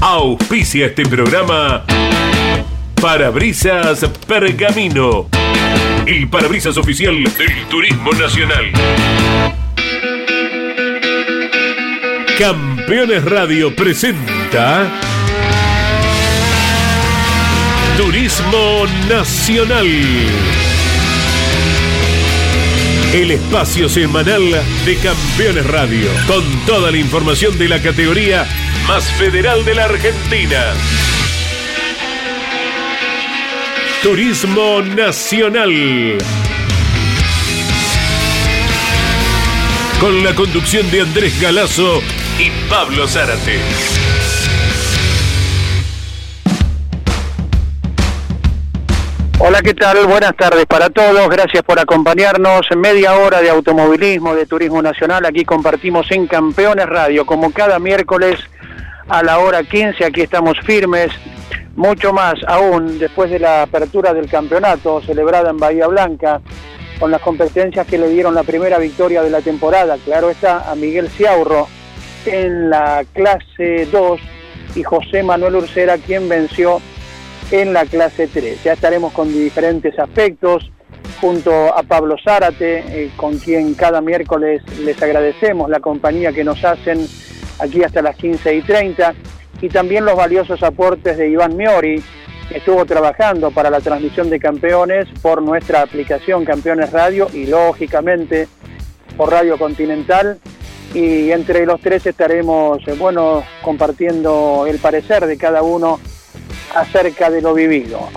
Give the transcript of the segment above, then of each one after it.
Auspicia este programa Parabrisas Pergamino. El parabrisas oficial del Turismo Nacional. Campeones Radio presenta Turismo Nacional. El espacio semanal de Campeones Radio, con toda la información de la categoría más federal de la Argentina. Turismo Nacional. Con la conducción de Andrés Galazo y Pablo Zárate. Hola, ¿qué tal? Buenas tardes para todos. Gracias por acompañarnos. Media hora de automovilismo, de turismo nacional. Aquí compartimos en Campeones Radio, como cada miércoles a la hora 15. Aquí estamos firmes. Mucho más aún después de la apertura del campeonato celebrada en Bahía Blanca, con las competencias que le dieron la primera victoria de la temporada. Claro está, a Miguel Ciaurro en la clase 2 y José Manuel Ursera quien venció en la clase 3. Ya estaremos con diferentes aspectos junto a Pablo Zárate, eh, con quien cada miércoles les agradecemos la compañía que nos hacen aquí hasta las 15 y 30, y también los valiosos aportes de Iván Miori, que estuvo trabajando para la transmisión de campeones por nuestra aplicación Campeones Radio y lógicamente por Radio Continental. Y entre los tres estaremos, eh, bueno, compartiendo el parecer de cada uno acerca de lo vivido.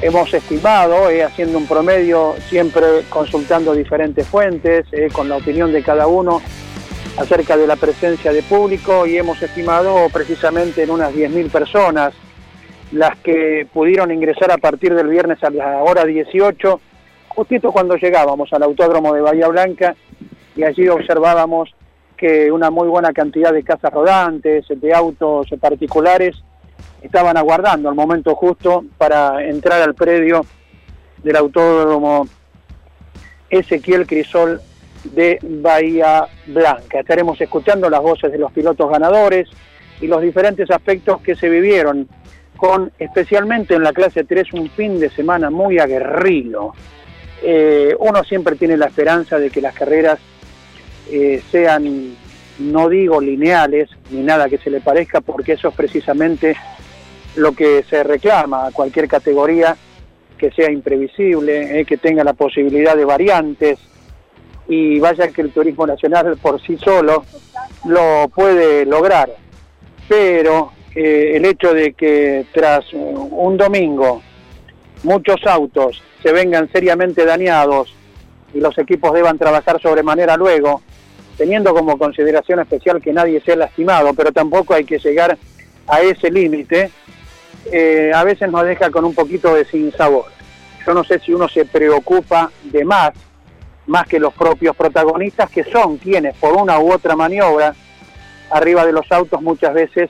Hemos estimado, eh, haciendo un promedio, siempre consultando diferentes fuentes, eh, con la opinión de cada uno acerca de la presencia de público y hemos estimado precisamente en unas 10.000 personas las que pudieron ingresar a partir del viernes a la hora 18, justito cuando llegábamos al autódromo de Bahía Blanca y allí observábamos que una muy buena cantidad de casas rodantes, de autos particulares, estaban aguardando el momento justo para entrar al predio del autódromo Ezequiel Crisol de Bahía Blanca. Estaremos escuchando las voces de los pilotos ganadores y los diferentes aspectos que se vivieron con especialmente en la clase 3 un fin de semana muy aguerrido. Eh, uno siempre tiene la esperanza de que las carreras eh, sean, no digo lineales, ni nada que se le parezca, porque eso es precisamente lo que se reclama a cualquier categoría que sea imprevisible, eh, que tenga la posibilidad de variantes y vaya que el turismo nacional por sí solo lo puede lograr. Pero eh, el hecho de que tras un domingo muchos autos se vengan seriamente dañados y los equipos deban trabajar sobremanera luego, teniendo como consideración especial que nadie sea lastimado, pero tampoco hay que llegar a ese límite, eh, a veces nos deja con un poquito de sinsabor. Yo no sé si uno se preocupa de más, más que los propios protagonistas, que son quienes por una u otra maniobra arriba de los autos muchas veces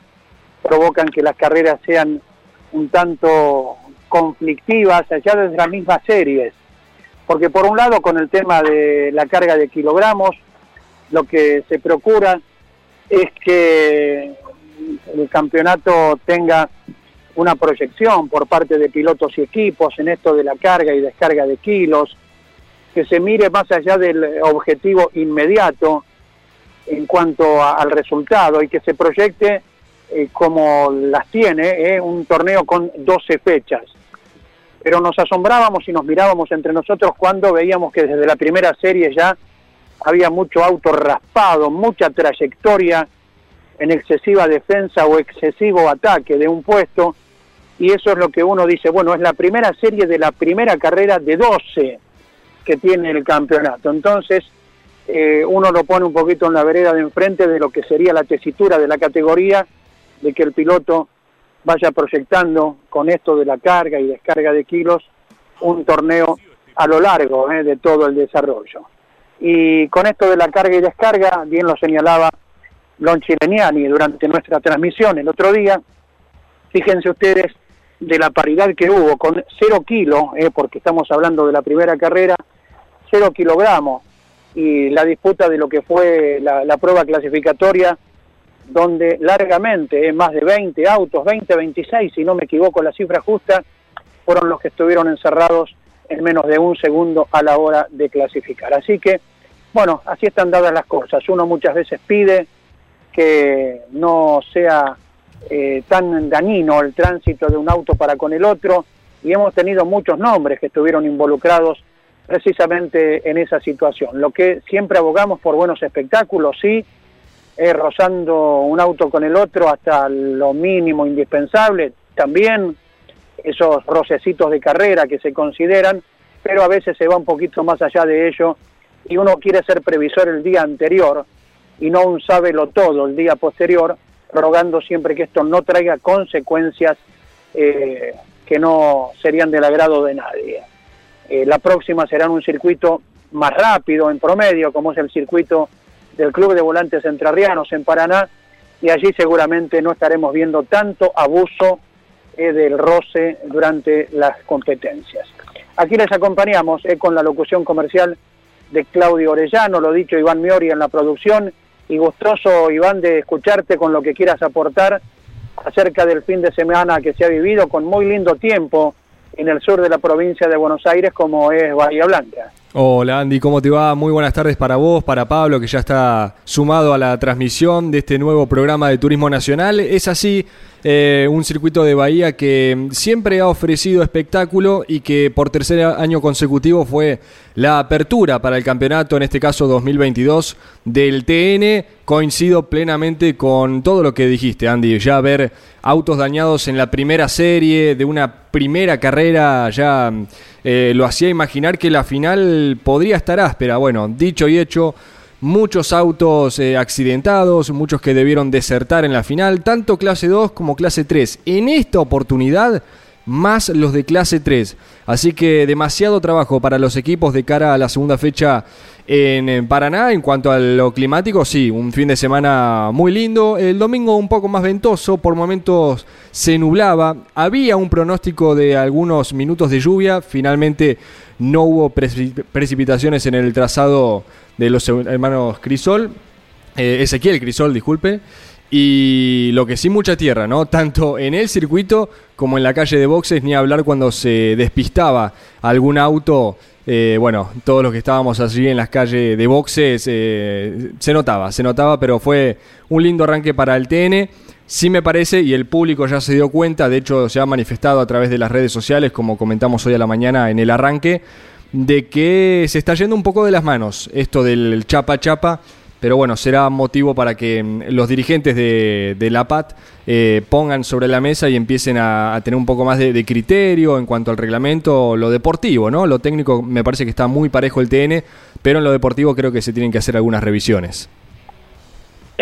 provocan que las carreras sean un tanto conflictivas allá desde las mismas series. Porque por un lado con el tema de la carga de kilogramos, lo que se procura es que el campeonato tenga una proyección por parte de pilotos y equipos en esto de la carga y descarga de kilos, que se mire más allá del objetivo inmediato en cuanto al resultado y que se proyecte eh, como las tiene eh, un torneo con 12 fechas. Pero nos asombrábamos y nos mirábamos entre nosotros cuando veíamos que desde la primera serie ya había mucho auto raspado, mucha trayectoria en excesiva defensa o excesivo ataque de un puesto y eso es lo que uno dice, bueno, es la primera serie de la primera carrera de 12 que tiene el campeonato. Entonces, eh, uno lo pone un poquito en la vereda de enfrente de lo que sería la tesitura de la categoría, de que el piloto vaya proyectando con esto de la carga y descarga de kilos un torneo a lo largo eh, de todo el desarrollo. Y con esto de la carga y descarga, bien lo señalaba Lon Chileniani durante nuestra transmisión el otro día, fíjense ustedes de la paridad que hubo con cero kilos, eh, porque estamos hablando de la primera carrera, cero kilogramos, y la disputa de lo que fue la, prueba clasificatoria donde largamente, eh, más de 20 autos, 20, 26, si no me equivoco la cifra justa, fueron los que estuvieron encerrados en menos de un segundo a la hora de clasificar. Así que, bueno, así están dadas las cosas. Uno muchas veces pide que no sea eh, tan dañino el tránsito de un auto para con el otro y hemos tenido muchos nombres que estuvieron involucrados precisamente en esa situación. Lo que siempre abogamos por buenos espectáculos, sí, rozando un auto con el otro hasta lo mínimo indispensable, también esos rocecitos de carrera que se consideran, pero a veces se va un poquito más allá de ello y uno quiere ser previsor el día anterior y no un sábelo todo el día posterior, rogando siempre que esto no traiga consecuencias eh, que no serían del agrado de nadie. Eh, la próxima será un circuito más rápido en promedio, como es el circuito del Club de Volantes Entrerrianos en Paraná, y allí seguramente no estaremos viendo tanto abuso eh, del roce durante las competencias. Aquí les acompañamos con la locución comercial de Claudio Orellano, lo dicho Iván Miori en la producción, y gustoso Iván de escucharte con lo que quieras aportar acerca del fin de semana que se ha vivido con muy lindo tiempo en el sur de la provincia de Buenos Aires como es Bahía Blanca. Hola Andy, ¿cómo te va? Muy buenas tardes para vos, para Pablo, que ya está sumado a la transmisión de este nuevo programa de Turismo Nacional. Es así, eh, un circuito de Bahía que siempre ha ofrecido espectáculo y que por tercer año consecutivo fue la apertura para el campeonato, en este caso 2022, del TN. Coincido plenamente con todo lo que dijiste, Andy. Ya ver autos dañados en la primera serie, de una primera carrera, ya eh, lo hacía imaginar que la final podría estar áspera. Bueno, dicho y hecho muchos autos eh, accidentados, muchos que debieron desertar en la final, tanto clase 2 como clase 3. En esta oportunidad, más los de clase 3. Así que demasiado trabajo para los equipos de cara a la segunda fecha en, Paraná. En cuanto a lo climático, sí, un fin de semana muy lindo. El domingo un poco más ventoso, por momentos se nublaba. Había un pronóstico de algunos minutos de lluvia. Finalmente no hubo precipitaciones en el trazado de los hermanos Crisol, eh, Ezequiel Crisol, disculpe, y lo que sí mucha tierra, ¿no? Tanto en el circuito como en la calle de boxes, ni hablar cuando se despistaba algún auto. Eh, bueno, todos los que estábamos allí en las calles de boxes, eh, se notaba, se notaba, pero fue un lindo arranque para el TN. Sí me parece, y el público ya se dio cuenta, de hecho se ha manifestado a través de las redes sociales, como comentamos hoy a la mañana en el arranque, de que se está yendo un poco de las manos esto del chapa chapa, pero bueno, será motivo para que mm, los dirigentes de, la PAT eh, pongan sobre la mesa y empiecen a, tener un poco más de, criterio en cuanto al reglamento, lo deportivo, ¿no? Lo técnico me parece que está muy parejo el TN, pero en lo deportivo creo que se tienen que hacer algunas revisiones.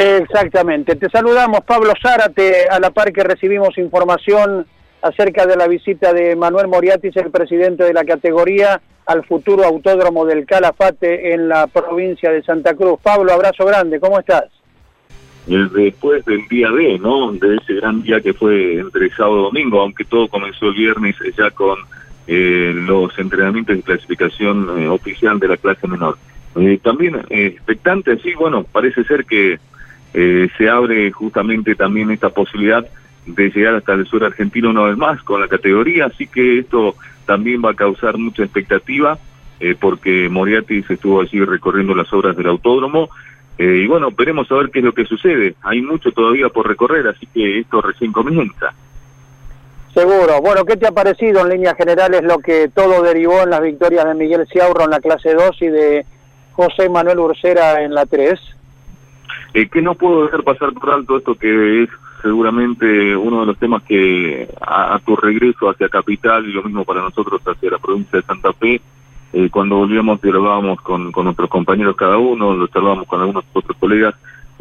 Exactamente. Te saludamos, Pablo Zárate, a la par que recibimos información acerca de la visita de Manuel Moriatis, el presidente de la categoría, al futuro autódromo del Calafate en la provincia de Santa Cruz. Pablo, abrazo grande, ¿cómo estás? Después del día D, ¿no? De ese gran día que fue entre sábado y domingo, aunque todo comenzó el viernes ya con eh, los entrenamientos de clasificación eh, oficial de la clase menor. Eh, también expectante, sí, bueno, parece ser que se abre justamente también esta posibilidad de llegar hasta el sur argentino una vez más con la categoría, así que esto también va a causar mucha expectativa eh, porque Moriarty se estuvo allí recorriendo las obras del autódromo eh, y bueno, veremos a ver qué es lo que sucede. Hay mucho todavía por recorrer, así que esto recién comienza. Seguro. Bueno, ¿qué te ha parecido en líneas generales lo que todo derivó en las victorias de Miguel Ciaurro en la clase 2 y de José Manuel Ursera en la 3? Eh, que no puedo dejar pasar por alto esto que es seguramente uno de los temas que a, tu regreso hacia Capital y lo mismo para nosotros hacia la provincia de Santa Fe, eh, cuando volvíamos dialogábamos con, con nuestros compañeros cada uno, lo charlábamos con algunos otros colegas,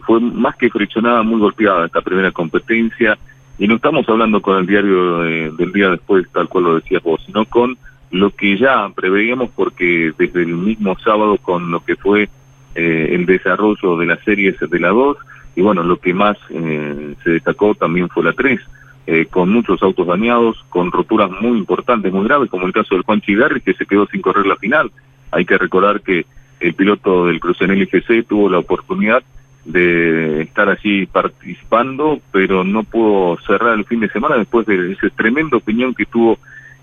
fue más que friccionada, muy golpeada esta primera competencia, y no estamos hablando con el diario del día después, tal cual lo decías vos, sino con lo que ya preveíamos porque desde el mismo sábado con lo que fue eh, el desarrollo de las series de la 2, y bueno, lo que más eh, se destacó también fue la 3, eh, con muchos autos dañados, con roturas muy importantes, muy graves, como el caso del Juan Chigarri, que se quedó sin correr la final. Hay que recordar que el piloto del Crucenelli GC tuvo la oportunidad de estar allí participando, pero no pudo cerrar el fin de semana después de esa tremenda opinión que tuvo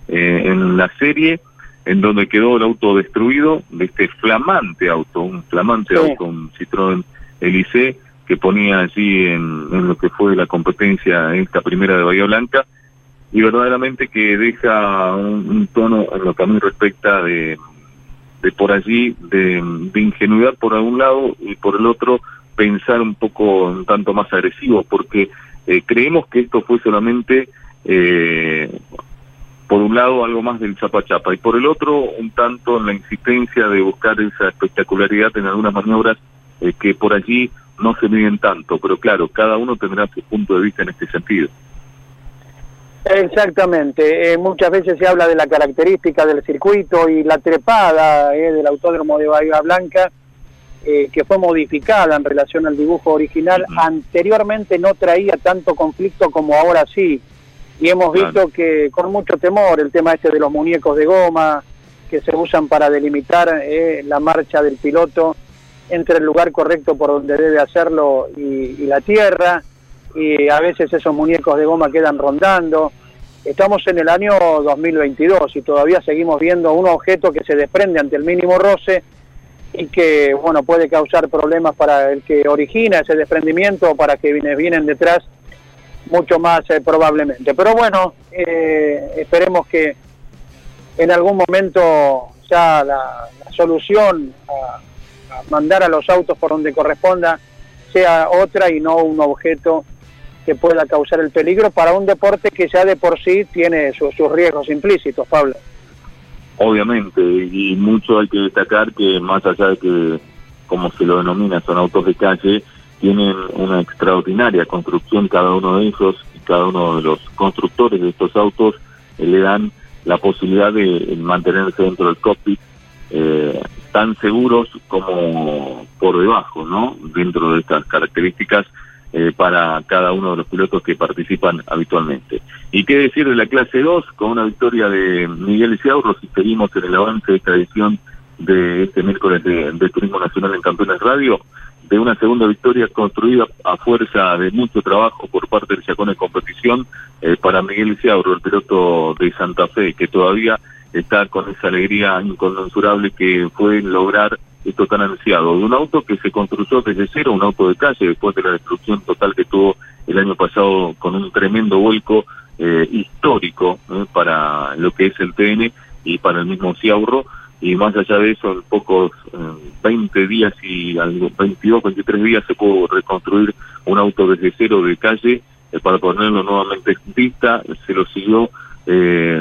eh, en la serie, en donde quedó el auto destruido, de este flamante auto, un flamante auto, un Citroën Elise, que ponía allí en, lo que fue la competencia esta primera de Bahía Blanca, y verdaderamente que deja un, tono en lo que a mí respecta de, de por allí, de, de ingenuidad por algún lado y por el otro pensar un poco un tanto más agresivo, porque eh, creemos que esto fue solamente, eh, por un lado, algo más del chapa-chapa, y por el otro, un tanto en la insistencia de buscar esa espectacularidad en algunas maniobras eh, que por allí no se miden tanto, pero claro, cada uno tendrá su punto de vista en este sentido. Exactamente, muchas veces se habla de la característica del circuito y la trepada del autódromo de Bahía Blanca, eh, que fue modificada en relación al dibujo original, anteriormente no traía tanto conflicto como ahora sí. Y hemos visto que con mucho temor el tema este de los muñecos de goma que se usan para delimitar eh, la marcha del piloto entre el lugar correcto por donde debe hacerlo y, y la tierra, y a veces esos muñecos de goma quedan rondando. Estamos en el año 2022 y todavía seguimos viendo un objeto que se desprende ante el mínimo roce y que bueno puede causar problemas para el que origina ese desprendimiento o para que viene, vienen detrás mucho más eh, probablemente. Pero bueno, eh, esperemos que en algún momento ya la, solución a, mandar a los autos por donde corresponda sea otra y no un objeto que pueda causar el peligro para un deporte que ya de por sí tiene sus riesgos implícitos, Pablo obviamente, y mucho hay que destacar que más allá de que, como se lo denomina, son autos de calle, tienen una extraordinaria construcción cada uno de ellos y cada uno de los constructores de estos autos eh, le dan la posibilidad de mantenerse dentro del cockpit eh, tan seguros como por debajo, ¿no? Dentro de estas características eh, para cada uno de los pilotos que participan habitualmente. Y qué decir de la clase 2, con una victoria de Miguel Ciaurro, si seguimos en el avance de esta edición de este miércoles de, Turismo Nacional en Campeones Radio, de una segunda victoria construida a fuerza de mucho trabajo por parte del Chacón de Competición eh, para Miguel Ciaurro, el piloto de Santa Fe, que todavía está con esa alegría inconmensurable que fue lograr esto tan ansiado, de un auto que se construyó desde cero, un auto de calle, después de la destrucción total que tuvo el año pasado con un tremendo vuelco eh, histórico eh, para lo que es el TN y para el mismo Ciaurro, y más allá de eso, en pocos 20 eh, días y algo, 22, 23 días se pudo reconstruir un auto desde cero de calle para ponerlo nuevamente en pista, se lo siguió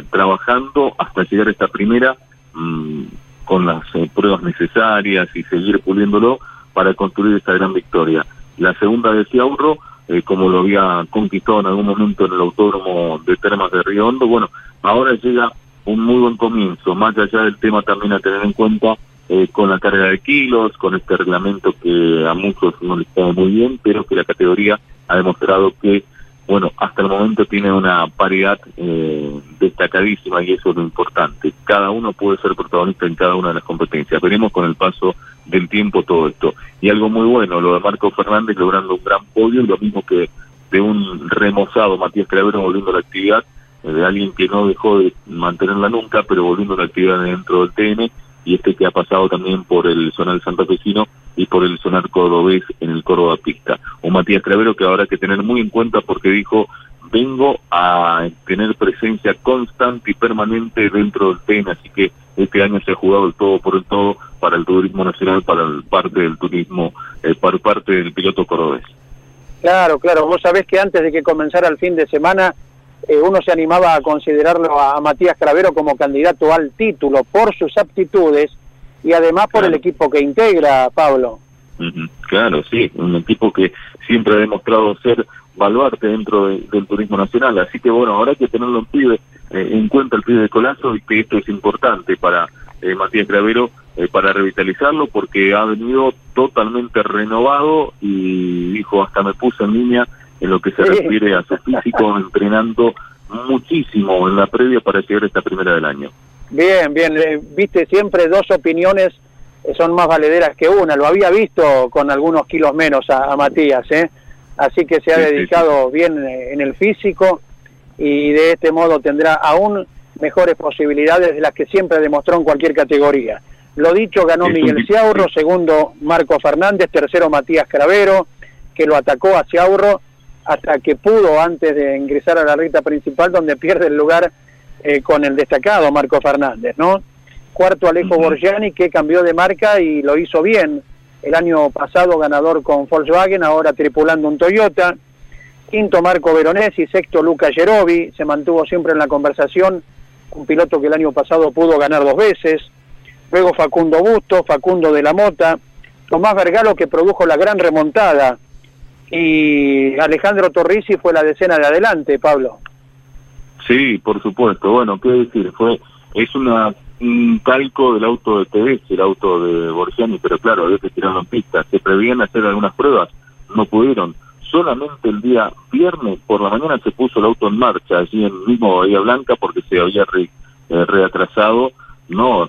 trabajando hasta llegar a esta primera, mm, con las eh, pruebas necesarias y seguir puliéndolo para construir esta gran victoria. La segunda de Ciaurro, eh, como lo había conquistado en algún momento en el autódromo de Termas de Río Hondo, bueno, ahora llega un muy buen comienzo, más allá del tema también a tener en cuenta eh, con la carga de kilos, con este reglamento que a muchos no les está muy bien, pero que la categoría ha demostrado que bueno, hasta el momento tiene una paridad eh, destacadísima y eso es lo importante. Cada uno puede ser protagonista en cada una de las competencias. Veremos con el paso del tiempo todo esto. Y algo muy bueno, lo de Marco Fernández logrando un gran podio, lo mismo que de un remozado Matías Cravero volviendo a la actividad, de alguien que no dejó de mantenerla nunca, pero volviendo a la actividad dentro del TN y este que ha pasado también por el Zonal Santafesino y por el Sonar Cordobés en el Córdoba Pista. Un Matías Cravero que habrá que tener muy en cuenta porque dijo, vengo a tener presencia constante y permanente dentro del TEN, así que este año se ha jugado el todo por el todo para el turismo nacional, para parte del turismo, eh, para parte del piloto cordobés. Claro, claro, vos sabés que antes de que comenzara el fin de semana, eh, uno se animaba a considerarlo a, Matías Cravero como candidato al título por sus aptitudes y además por el equipo que integra, Pablo. Claro, sí, un equipo que siempre ha demostrado ser baluarte dentro del turismo nacional, así que bueno, ahora hay que tenerlo en, pibe, eh, en cuenta el pibe de Colazo y que esto es importante para eh, Matías Cravero para revitalizarlo porque ha venido totalmente renovado y dijo hasta me puse en línea en lo que se refiere a su físico, entrenando muchísimo en la previa para llegar a esta primera del año. Bien, bien, viste siempre dos opiniones son más valederas que una. Lo había visto con algunos kilos menos a, Matías, ¿eh? así que se ha dedicado bien en el físico y de este modo tendrá aún mejores posibilidades de las que siempre demostró en cualquier categoría. Lo dicho, ganó Miguel Ciaurro, segundo Marco Fernández, tercero Matías Cravero, que lo atacó a Ciaurro hasta que pudo antes de ingresar a la recta principal, donde pierde el lugar eh, con el destacado Marco Fernández, ¿no? Cuarto Alejo Borgiani, que cambió de marca y lo hizo bien. El año pasado ganador con Volkswagen, ahora tripulando un Toyota. Quinto Marco Veronesi, sexto Luca Gerovi, se mantuvo siempre en la conversación, un piloto que el año pasado pudo ganar dos veces. Luego Facundo Busto, Facundo de la Mota, Tomás Vergalo que produjo la gran remontada y Alejandro Torrisi fue la decena de adelante, Pablo. Sí, por supuesto. Bueno, qué decir, fue es una un calco del auto de TV, el auto de Borgiani, pero claro, había que tirarlo en pista. Se prevían hacer algunas pruebas, no pudieron. Solamente el día viernes por la mañana se puso el auto en marcha, allí en mismo Bahía Blanca, porque se había re, eh, reatrasado, no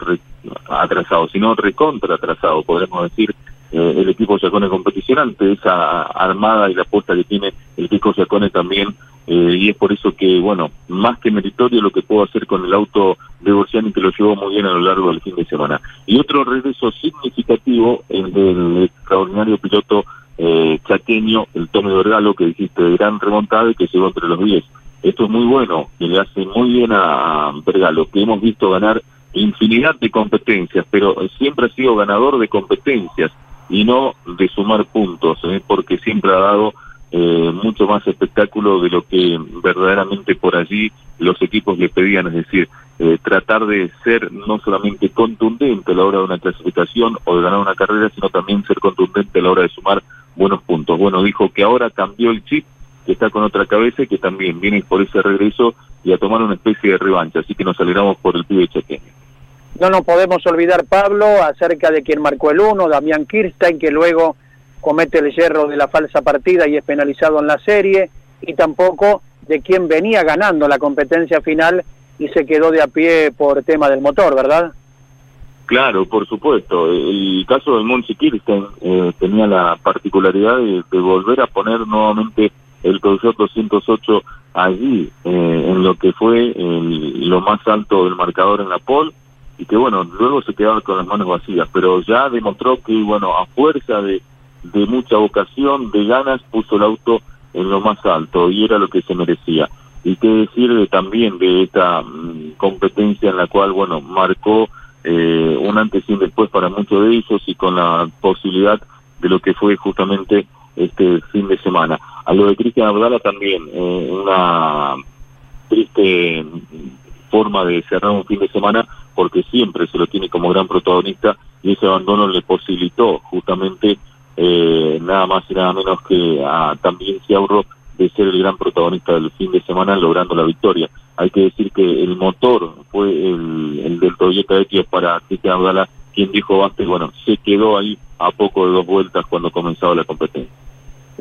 atrasado, sino recontra atrasado, decir, eh, el equipo Chacone competición ante esa armada y la apuesta que tiene el equipo Chacone también eh, y es por eso que, bueno, más que meritorio lo que puedo hacer con el auto de Borsiani que lo llevó muy bien a lo largo del fin de semana. Y otro regreso significativo, el del extraordinario piloto eh, chaqueño, el Tommy Vergalo, que dijiste de gran remontada y que llegó entre los 10. Esto es muy bueno, que le hace muy bien a Vergalo, que hemos visto ganar infinidad de competencias, pero siempre ha sido ganador de competencias y no de sumar puntos, ¿eh? porque siempre ha dado eh, mucho más espectáculo de lo que verdaderamente por allí los equipos le pedían, es decir, eh, tratar de ser no solamente contundente a la hora de una clasificación o de ganar una carrera, sino también ser contundente a la hora de sumar buenos puntos. Bueno, dijo que ahora cambió el chip, que está con otra cabeza y que también viene por ese regreso y a tomar una especie de revancha, así que nos alegramos por el pibe chequeño. No nos podemos olvidar, Pablo, acerca de quien marcó el uno, Damián Kirstein, que luego comete el hierro de la falsa partida y es penalizado en la serie, y tampoco de quien venía ganando la competencia final y se quedó de a pie por tema del motor, ¿verdad? Claro, por supuesto. El caso de Monchi Kirsten eh, tenía la particularidad de, volver a poner nuevamente el Peugeot 208 allí, eh, en lo que fue lo más alto del marcador en la pole, y que bueno, luego se quedaba con las manos vacías, pero ya demostró que, bueno, a fuerza de, de mucha vocación, de ganas, puso el auto en lo más alto y era lo que se merecía. Y qué decir también de esta mm, competencia en la cual, bueno, marcó eh, un antes y un después para muchos de ellos y con la posibilidad de lo que fue justamente este fin de semana. A lo de Cristian Abdala también, eh, una triste forma de cerrar un fin de semana porque siempre se lo tiene como gran protagonista y ese abandono le posibilitó justamente eh, nada más y nada menos que a también Ciaurro de ser el gran protagonista del fin de semana logrando la victoria. Hay que decir que el motor fue el, del Toyota X para Cristian Abdala, quien dijo antes, bueno, se quedó ahí a poco de dos vueltas cuando comenzaba la competencia.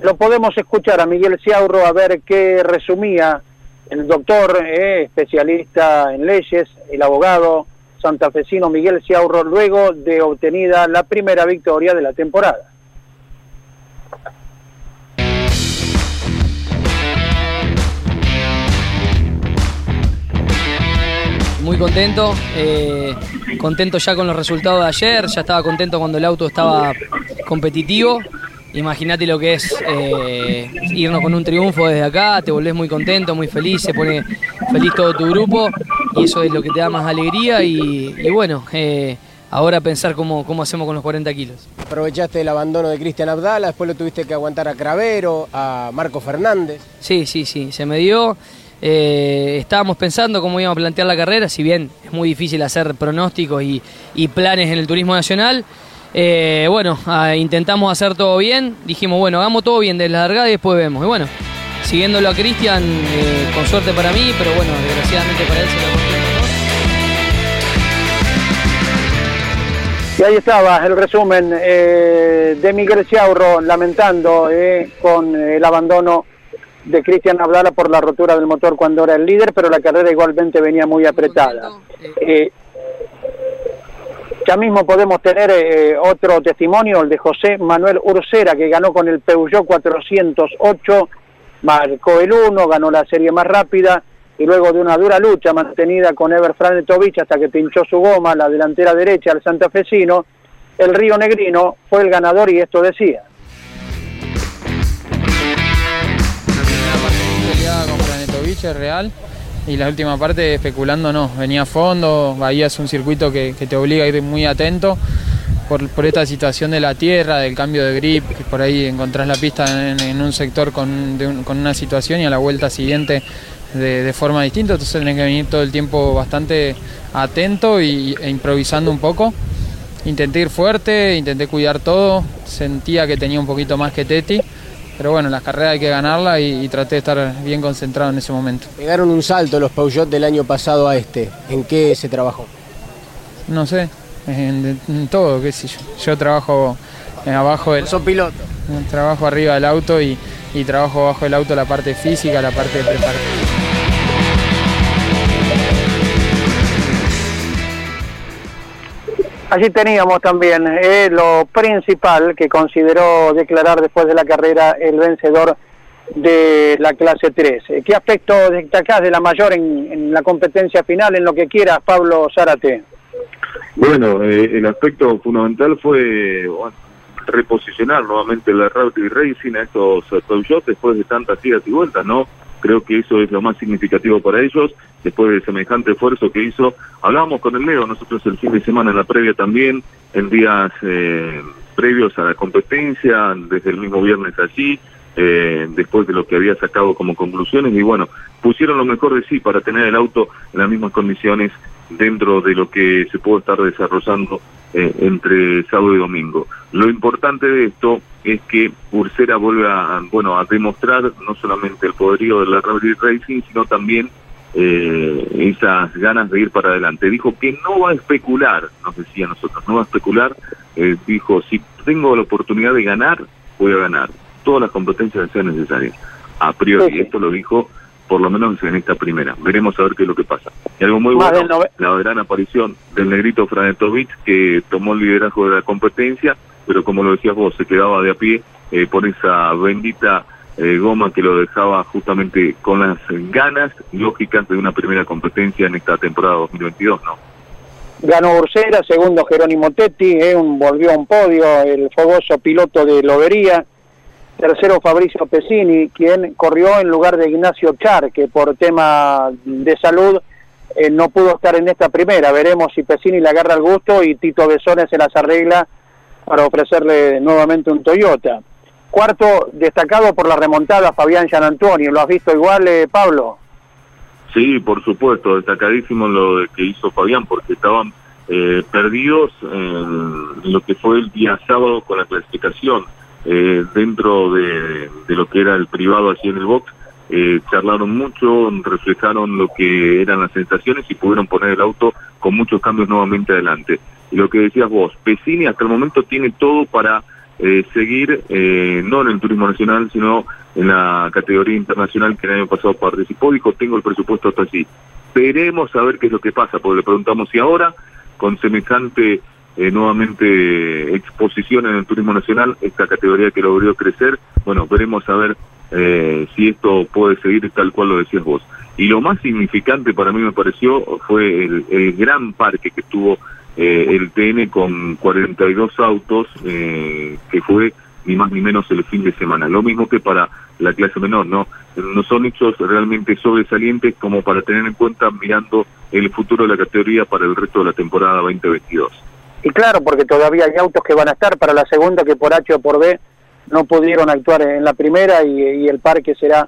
Lo podemos escuchar a Miguel Ciaurro a ver qué resumía el doctor, eh, especialista en leyes, el abogado santafesino Miguel Ciaurro, luego de obtenida la primera victoria de la temporada. muy contento, eh, contento ya con los resultados de ayer, ya estaba contento cuando el auto estaba competitivo. Imagínate lo que es eh, irnos con un triunfo desde acá, te volvés muy contento, muy feliz, se pone feliz todo tu grupo y eso es lo que te da más alegría y, bueno, eh, ahora pensar cómo, cómo hacemos con los 40 kilos. Aprovechaste el abandono de Cristian Abdala, después lo tuviste que aguantar a Cravero, a Marco Fernández. Sí, sí, sí, se me dio. Eh, estábamos pensando cómo íbamos a plantear la carrera, si bien es muy difícil hacer pronósticos y, planes en el turismo nacional. Eh, bueno, ah, intentamos hacer todo bien, dijimos, bueno, hagamos todo bien de la largada y después vemos. Y bueno, siguiéndolo a Cristian, eh, con suerte para mí, pero bueno, desgraciadamente para él se lo Y ahí estaba el resumen de Miguel Ciaurro lamentando con el abandono de Cristian Abdala por la rotura del motor cuando era el líder, pero la carrera igualmente venía muy apretada. Eh, Ya mismo podemos tener eh, otro testimonio, el de José Manuel Ursera, que ganó con el Peugeot 408, marcó el 1, ganó la serie más rápida, y luego de una dura lucha mantenida con Ever Franetovich hasta que pinchó su goma, la delantera derecha al santafesino, el Río Negrino fue el ganador y esto decía. con Franetovich es real y la última parte especulando no, venía a fondo, Bahía es un circuito que, te obliga a ir muy atento por, esta situación de la tierra, del cambio de grip, que por ahí encontrás la pista en, un sector con, con, una situación y a la vuelta siguiente de, forma distinta, entonces tenés que venir todo el tiempo bastante atento y, e improvisando un poco. Intenté ir fuerte, intenté cuidar todo, sentía que tenía un poquito más que Teti, pero bueno, las carreras hay que ganarla y, traté de estar bien concentrado en ese momento. Pegaron un salto los Peugeot del año pasado a este, ¿en qué se trabajó? No sé, en, todo, qué sé yo. Yo trabajo abajo del... Son piloto. Trabajo arriba del auto y, y trabajo abajo del auto la parte física, la parte de preparación. Allí teníamos también eh, lo principal que consideró declarar después de la carrera el vencedor de la clase 3. Eh, ¿Qué aspecto destacás de la mayor en, la competencia final, en lo que quieras, Pablo Zárate? Bueno, eh, el aspecto fundamental fue reposicionar nuevamente la Rally Racing a estos Peugeot después de tantas idas y vueltas, ¿no? Creo que eso es lo más significativo para ellos, después de semejante esfuerzo que hizo. Hablábamos con el Leo, nosotros el fin de semana en la previa también, en días eh, previos a la competencia, desde el mismo viernes allí, eh, después de lo que había sacado como conclusiones, y bueno, pusieron lo mejor de sí para tener el auto en las mismas condiciones dentro de lo que se puede estar desarrollando eh, entre sábado y domingo. Lo importante de esto es que Ursera vuelve a, bueno, a demostrar no solamente el poderío de la Rally Racing, sino también eh, esas ganas de ir para adelante. Dijo que no va a especular, nos decía nosotros, no va a especular, eh, dijo, si tengo la oportunidad de ganar, voy a ganar todas las competencias que sean necesarias. A priori, esto lo dijo por lo menos en esta primera. Veremos a ver qué es lo que pasa. Y algo muy bueno, la gran aparición del negrito Franetovich, que tomó el liderazgo de la competencia, pero como lo decías vos, se quedaba de a pie eh, por esa bendita eh, goma que lo dejaba justamente con las ganas lógicas de una primera competencia en esta temporada 2022, ¿no? Ganó Ursera, segundo Jerónimo Tetti, eh, un, volvió a un podio el fogoso piloto de Lobería, tercero Fabricio Pesini, quien corrió en lugar de Ignacio Char, que por tema de salud eh, no pudo estar en esta primera. Veremos si Pesini le agarra el gusto y Tito Besones se las arregla para ofrecerle nuevamente un Toyota. Cuarto, destacado por la remontada Fabián Gian Antonio. ¿Lo has visto igual, eh, Pablo? Sí, por supuesto, destacadísimo lo que hizo Fabián, porque estaban eh, perdidos en lo que fue el día sábado con la clasificación eh, dentro de, lo que era el privado allí en el box, eh, charlaron mucho, reflejaron lo que eran las sensaciones y pudieron poner el auto con muchos cambios nuevamente adelante. Y lo que decías vos, Pesini hasta el momento tiene todo para eh, seguir, no en el turismo nacional, sino en la categoría internacional que el año pasado participó, dijo, tengo el presupuesto hasta allí. Veremos a ver qué es lo que pasa, porque le preguntamos si ahora, con semejante eh, nuevamente exposición en el turismo nacional, esta categoría que logró crecer, bueno, veremos a ver eh, si esto puede seguir tal cual lo decías vos. Y lo más significante para mí me pareció fue el, gran parque que tuvo eh, el TN con 42 autos, que fue ni más ni menos el fin de semana. Lo mismo que para la clase menor, ¿no? No son hechos realmente sobresalientes como para tener en cuenta mirando el futuro de la categoría para el resto de la temporada 2022. Y claro, porque todavía hay autos que van a estar para la segunda que por H o por B no pudieron actuar en la primera y, el parque será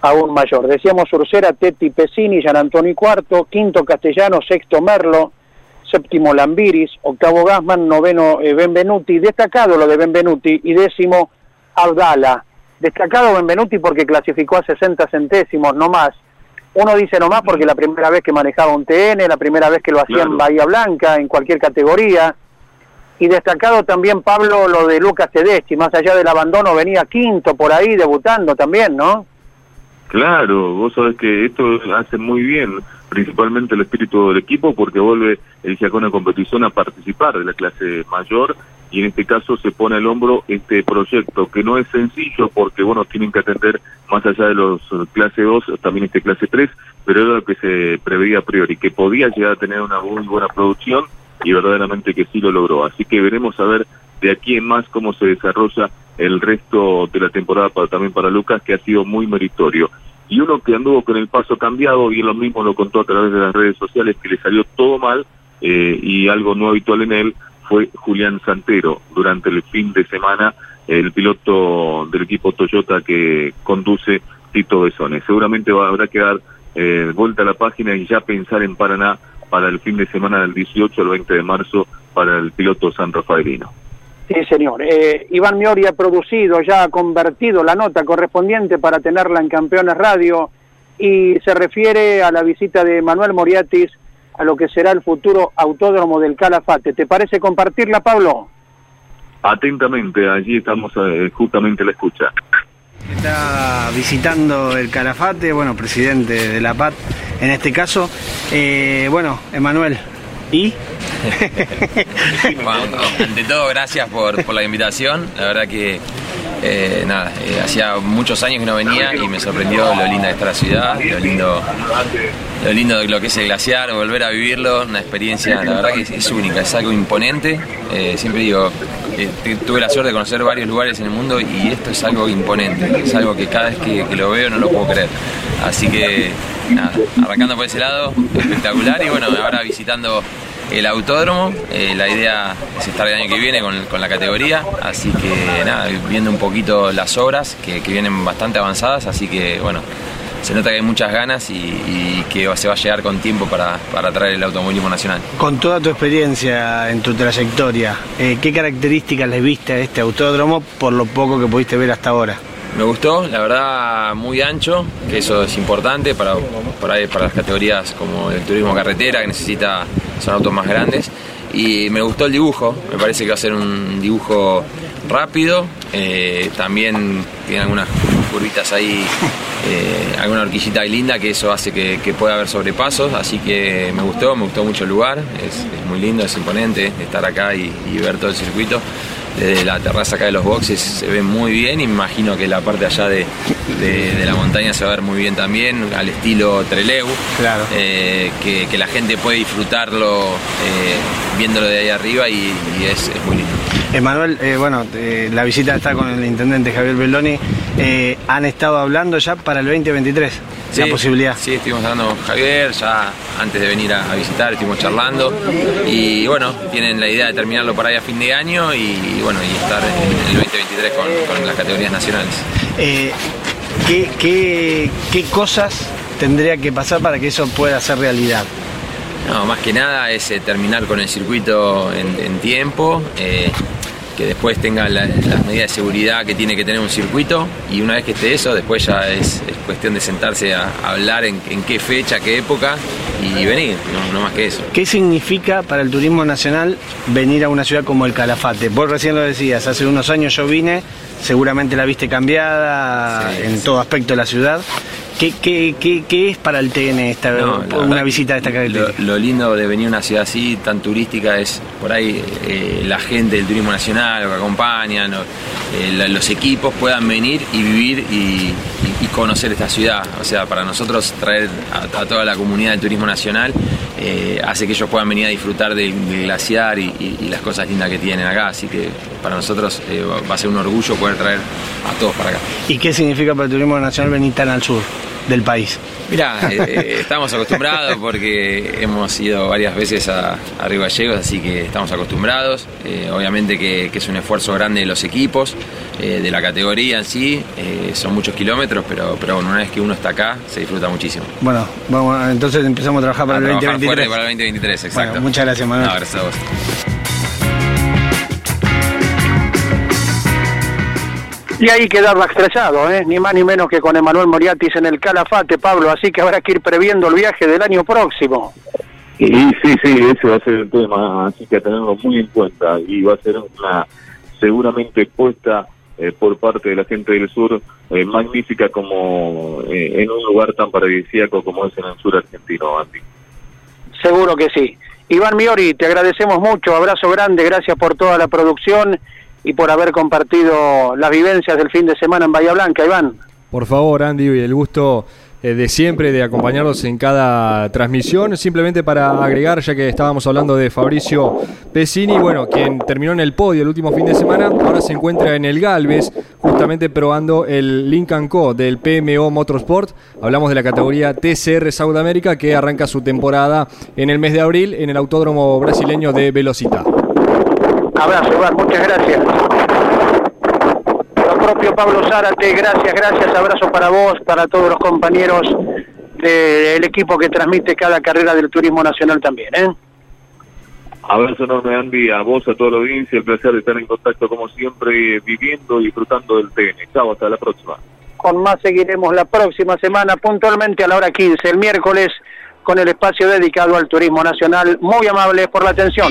aún mayor. Decíamos Ursera, Tetti, Pesini, Gian Antoni cuarto, quinto Castellano, sexto Merlo, séptimo Lambiris, octavo Gasman, noveno eh, Benvenuti, destacado lo de Benvenuti, y décimo Abdala. Destacado Benvenuti porque clasificó a 60 centésimos, no más. Uno dice nomás porque la primera vez que manejaba un TN, la primera vez que lo hacía en Bahía Blanca, en cualquier categoría. Y destacado también, Pablo, lo de Lucas Tedeschi, más allá del abandono, venía quinto por ahí, debutando también, ¿no? Claro, vos sabés que esto hace muy bien. principalmente el espíritu del equipo porque vuelve el Giacone competición a participar de la clase mayor y en este caso se pone al hombro este proyecto que no es sencillo porque bueno tienen que atender más allá de los clase 2 también este clase 3 pero era lo que se preveía a priori que podía llegar a tener una muy buena producción y verdaderamente que sí lo logró. Así que veremos a ver de aquí en más cómo se desarrolla el resto de la temporada para, también para Lucas que ha sido muy meritorio. Y uno que anduvo con el paso cambiado y él lo mismo lo contó a través de las redes sociales que le salió todo mal eh, y algo no habitual en él fue Julián Santero durante el fin de semana el piloto del equipo Toyota que conduce Tito Besones seguramente va, habrá que dar eh, vuelta a la página y ya pensar en Paraná para el fin de semana del 18 al 20 de marzo para el piloto San Rafaelino. Sí, señor. Eh, Iván Miori ha producido, ya ha convertido la nota correspondiente para tenerla en Campeones Radio y se refiere a la visita de Manuel Moriatis a lo que será el futuro autódromo del Calafate. ¿Te parece compartirla, Pablo? Atentamente, allí estamos eh, justamente a la escucha. Está visitando el Calafate, bueno, presidente de la PAT en este caso. Eh, bueno, Emanuel, ¿y? ante todo, gracias por, por, la invitación. La verdad que eh, nada, eh, hacía muchos años que no venía y me sorprendió lo linda de esta ciudad, lo lindo, lo lindo de lo que es el glaciar, volver a vivirlo, una experiencia, la verdad que es, es única, es algo imponente. Eh, siempre digo, eh, tuve la suerte de conocer varios lugares en el mundo y esto es algo imponente, es algo que cada vez que, lo veo no lo puedo creer. Así que nada, arrancando por ese lado, espectacular y bueno, ahora visitando el autódromo. Eh, la idea es estar el año que viene con, la categoría, así que nada, viendo un poquito las obras que, vienen bastante avanzadas, así que bueno, se nota que hay muchas ganas y, y que se va a llegar con tiempo para, para, traer el automovilismo nacional. Con toda tu experiencia en tu trayectoria, eh, ¿qué características le viste a este autódromo por lo poco que pudiste ver hasta ahora? Me gustó, la verdad, muy ancho, que eso es importante para, para, para las categorías como el turismo carretera, que necesita, son autos más grandes. Y me gustó el dibujo, me parece que va a ser un dibujo rápido, eh, también tiene algunas curvitas ahí, eh, alguna horquillita ahí linda, que eso hace que, que, pueda haber sobrepasos, así que me gustó, me gustó mucho el lugar, es, es muy lindo, es imponente estar acá y, y ver todo el circuito desde la terraza acá de los boxes se ve muy bien y me imagino que la parte allá de, de, de, la montaña se va a ver muy bien también, al estilo Treleu, claro. eh, que, que, la gente puede disfrutarlo eh, viéndolo de ahí arriba y, y es, es, muy lindo. Emanuel, eh, bueno, la visita está con el intendente Javier Belloni, han estado hablando ya para el 2023. Sí, la posibilidad. Sí, estuvimos hablando con Javier, ya antes de venir a, a, visitar, estuvimos charlando y bueno, tienen la idea de terminarlo para ahí a fin de año y, y bueno, y estar en el 2023 con, con las categorías nacionales. Eh, ¿qué, qué, ¿Qué cosas tendría que pasar para que eso pueda ser realidad? No, más que nada es eh, terminar con el circuito en, en tiempo, eh, que después tenga la, las medidas de seguridad que tiene que tener un circuito y una vez que esté eso, después ya es, es cuestión de sentarse a, a hablar en, en, qué fecha, qué época y venir, no, no, más que eso. ¿Qué significa para el turismo nacional venir a una ciudad como el Calafate? Vos recién lo decías, hace unos años yo vine, seguramente la viste cambiada sí, en sí. todo aspecto de la ciudad. ¿Qué, qué, qué, qué es para el TN esta, no, una visita de esta característica? Lo, lo, lindo de venir a una ciudad así, tan turística, es por ahí eh, la gente del turismo nacional, lo que acompañan, o, eh, los equipos puedan venir y vivir y, y, conocer esta ciudad. O sea, para nosotros traer a, toda la comunidad del turismo nacional eh, hace que ellos puedan venir a disfrutar del, del glaciar y, y, las cosas lindas que tienen acá. Así que para nosotros eh, va a ser un orgullo poder traer a todos para acá. ¿Y qué significa para el turismo nacional venir tan al sur? del país? Mira, eh, estamos acostumbrados porque hemos ido varias veces a, a Río Gallegos, así que estamos acostumbrados. Eh, obviamente que, que, es un esfuerzo grande de los equipos, eh, de la categoría en sí, eh, son muchos kilómetros, pero, pero bueno, una vez que uno está acá, se disfruta muchísimo. Bueno, vamos, entonces empezamos a trabajar para a el trabajar 2023. Para el 2023, exacto. Bueno, muchas gracias, Manuel. No, gracias a vos. Y ahí quedaba estrellado, ¿eh? ni más ni menos que con Emanuel Moriatis en el Calafate, Pablo, así que habrá que ir previendo el viaje del año próximo. Y sí, sí, ese va a ser el tema, así que a tenerlo muy en cuenta y va a ser una seguramente puesta eh, por parte de la gente del sur eh, magnífica como eh, en un lugar tan paradisíaco como es en el sur argentino, Andy. Seguro que sí. Iván Miori, te agradecemos mucho, abrazo grande, gracias por toda la producción y por haber compartido las vivencias del fin de semana en Bahía Blanca, Iván. Por favor, Andy, el gusto eh, de siempre de acompañarnos en cada transmisión. Simplemente para agregar, ya que estábamos hablando de Fabricio Pesini, bueno, quien terminó en el podio el último fin de semana, ahora se encuentra en el Galvez, justamente probando el Lincoln Co. del PMO Motorsport. Hablamos de la categoría TCR Sudamérica que arranca su temporada en el mes de abril en el Autódromo Brasileño de Velocita. Abrazo, Iván, muchas gracias propio Pablo Zárate, gracias, gracias, abrazo para vos, para todos los compañeros del equipo que transmite cada carrera del turismo nacional también. ¿eh? Abrazo enorme, Andy, a vos, a toda la audiencia, el placer de estar en contacto como siempre, viviendo y disfrutando del TN. Chao, hasta la próxima. Con más seguiremos la próxima semana, puntualmente a la hora 15, el miércoles, con el espacio dedicado al turismo nacional. Muy amables por la atención.